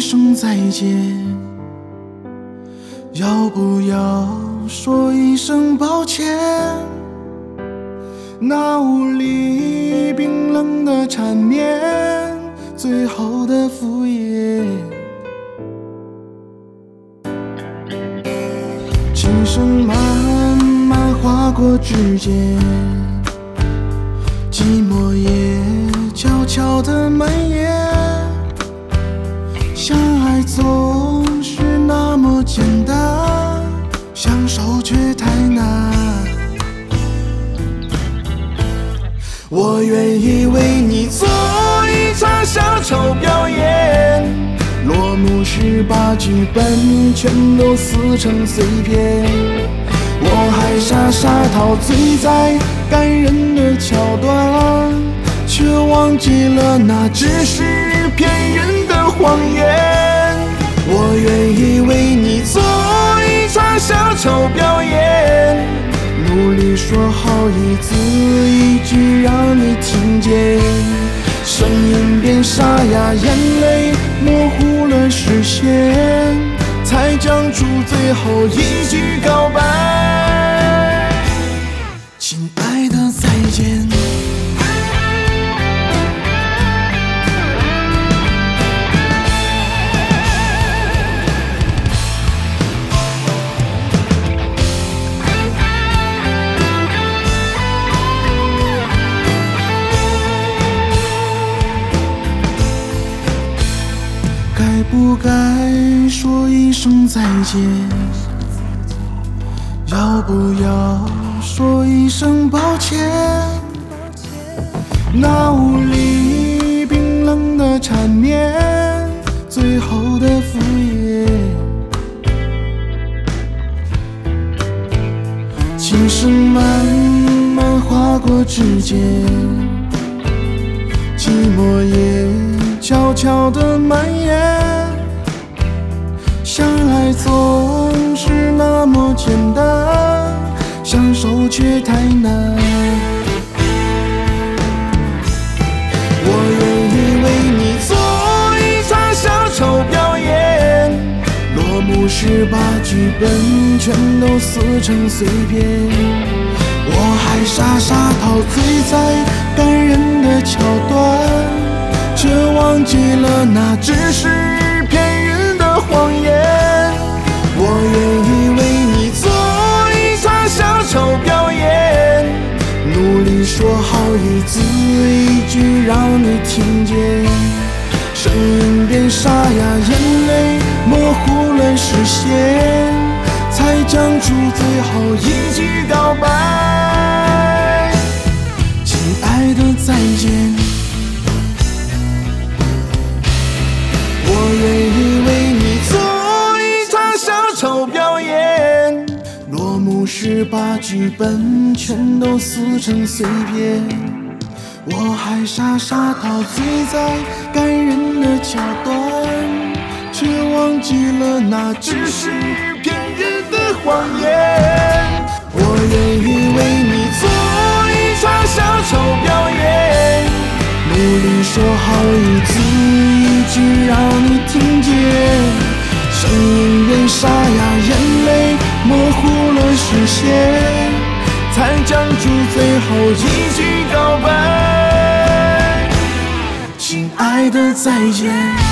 声再见？要不要说一声抱歉？那无力冰冷的缠绵，最后的敷衍。琴声慢慢划过指尖，寂寞也悄悄地蔓延。我愿意为你做一场小丑表演，落幕时把剧本全都撕成碎片。我还傻傻陶醉在感人的桥段，却忘记了那只是骗人的谎言。我愿意为你做一场小丑表演，说好一字一句让你听见，声音变沙哑，眼泪模糊了视线，才讲出最后一句告白。亲爱的，再见。不该说一声再见？要不要说一声抱歉？那无力冰冷的缠绵，最后的敷衍。琴声慢慢划过指尖，寂寞也悄悄地蔓延。相爱总是那么简单，相守却太难。我愿意为你做一场小丑表演，落幕时把剧本全都撕成碎片。我还傻傻陶醉在感人了那只是骗人的谎言。我愿意为你做一场小丑表演，努力说好一字一句让你听见，声音变沙哑，眼泪模糊了视线，才讲出最后一句告白。是把剧本全都撕成碎片。我还傻傻陶醉在感人的桥段，却忘记了那只是骗人的谎言。我愿意为你做一场小丑表演，努力说好一字一句让你听见，声音变沙哑，眼泪模糊实现，才讲出最后一句告白。亲爱的，再见。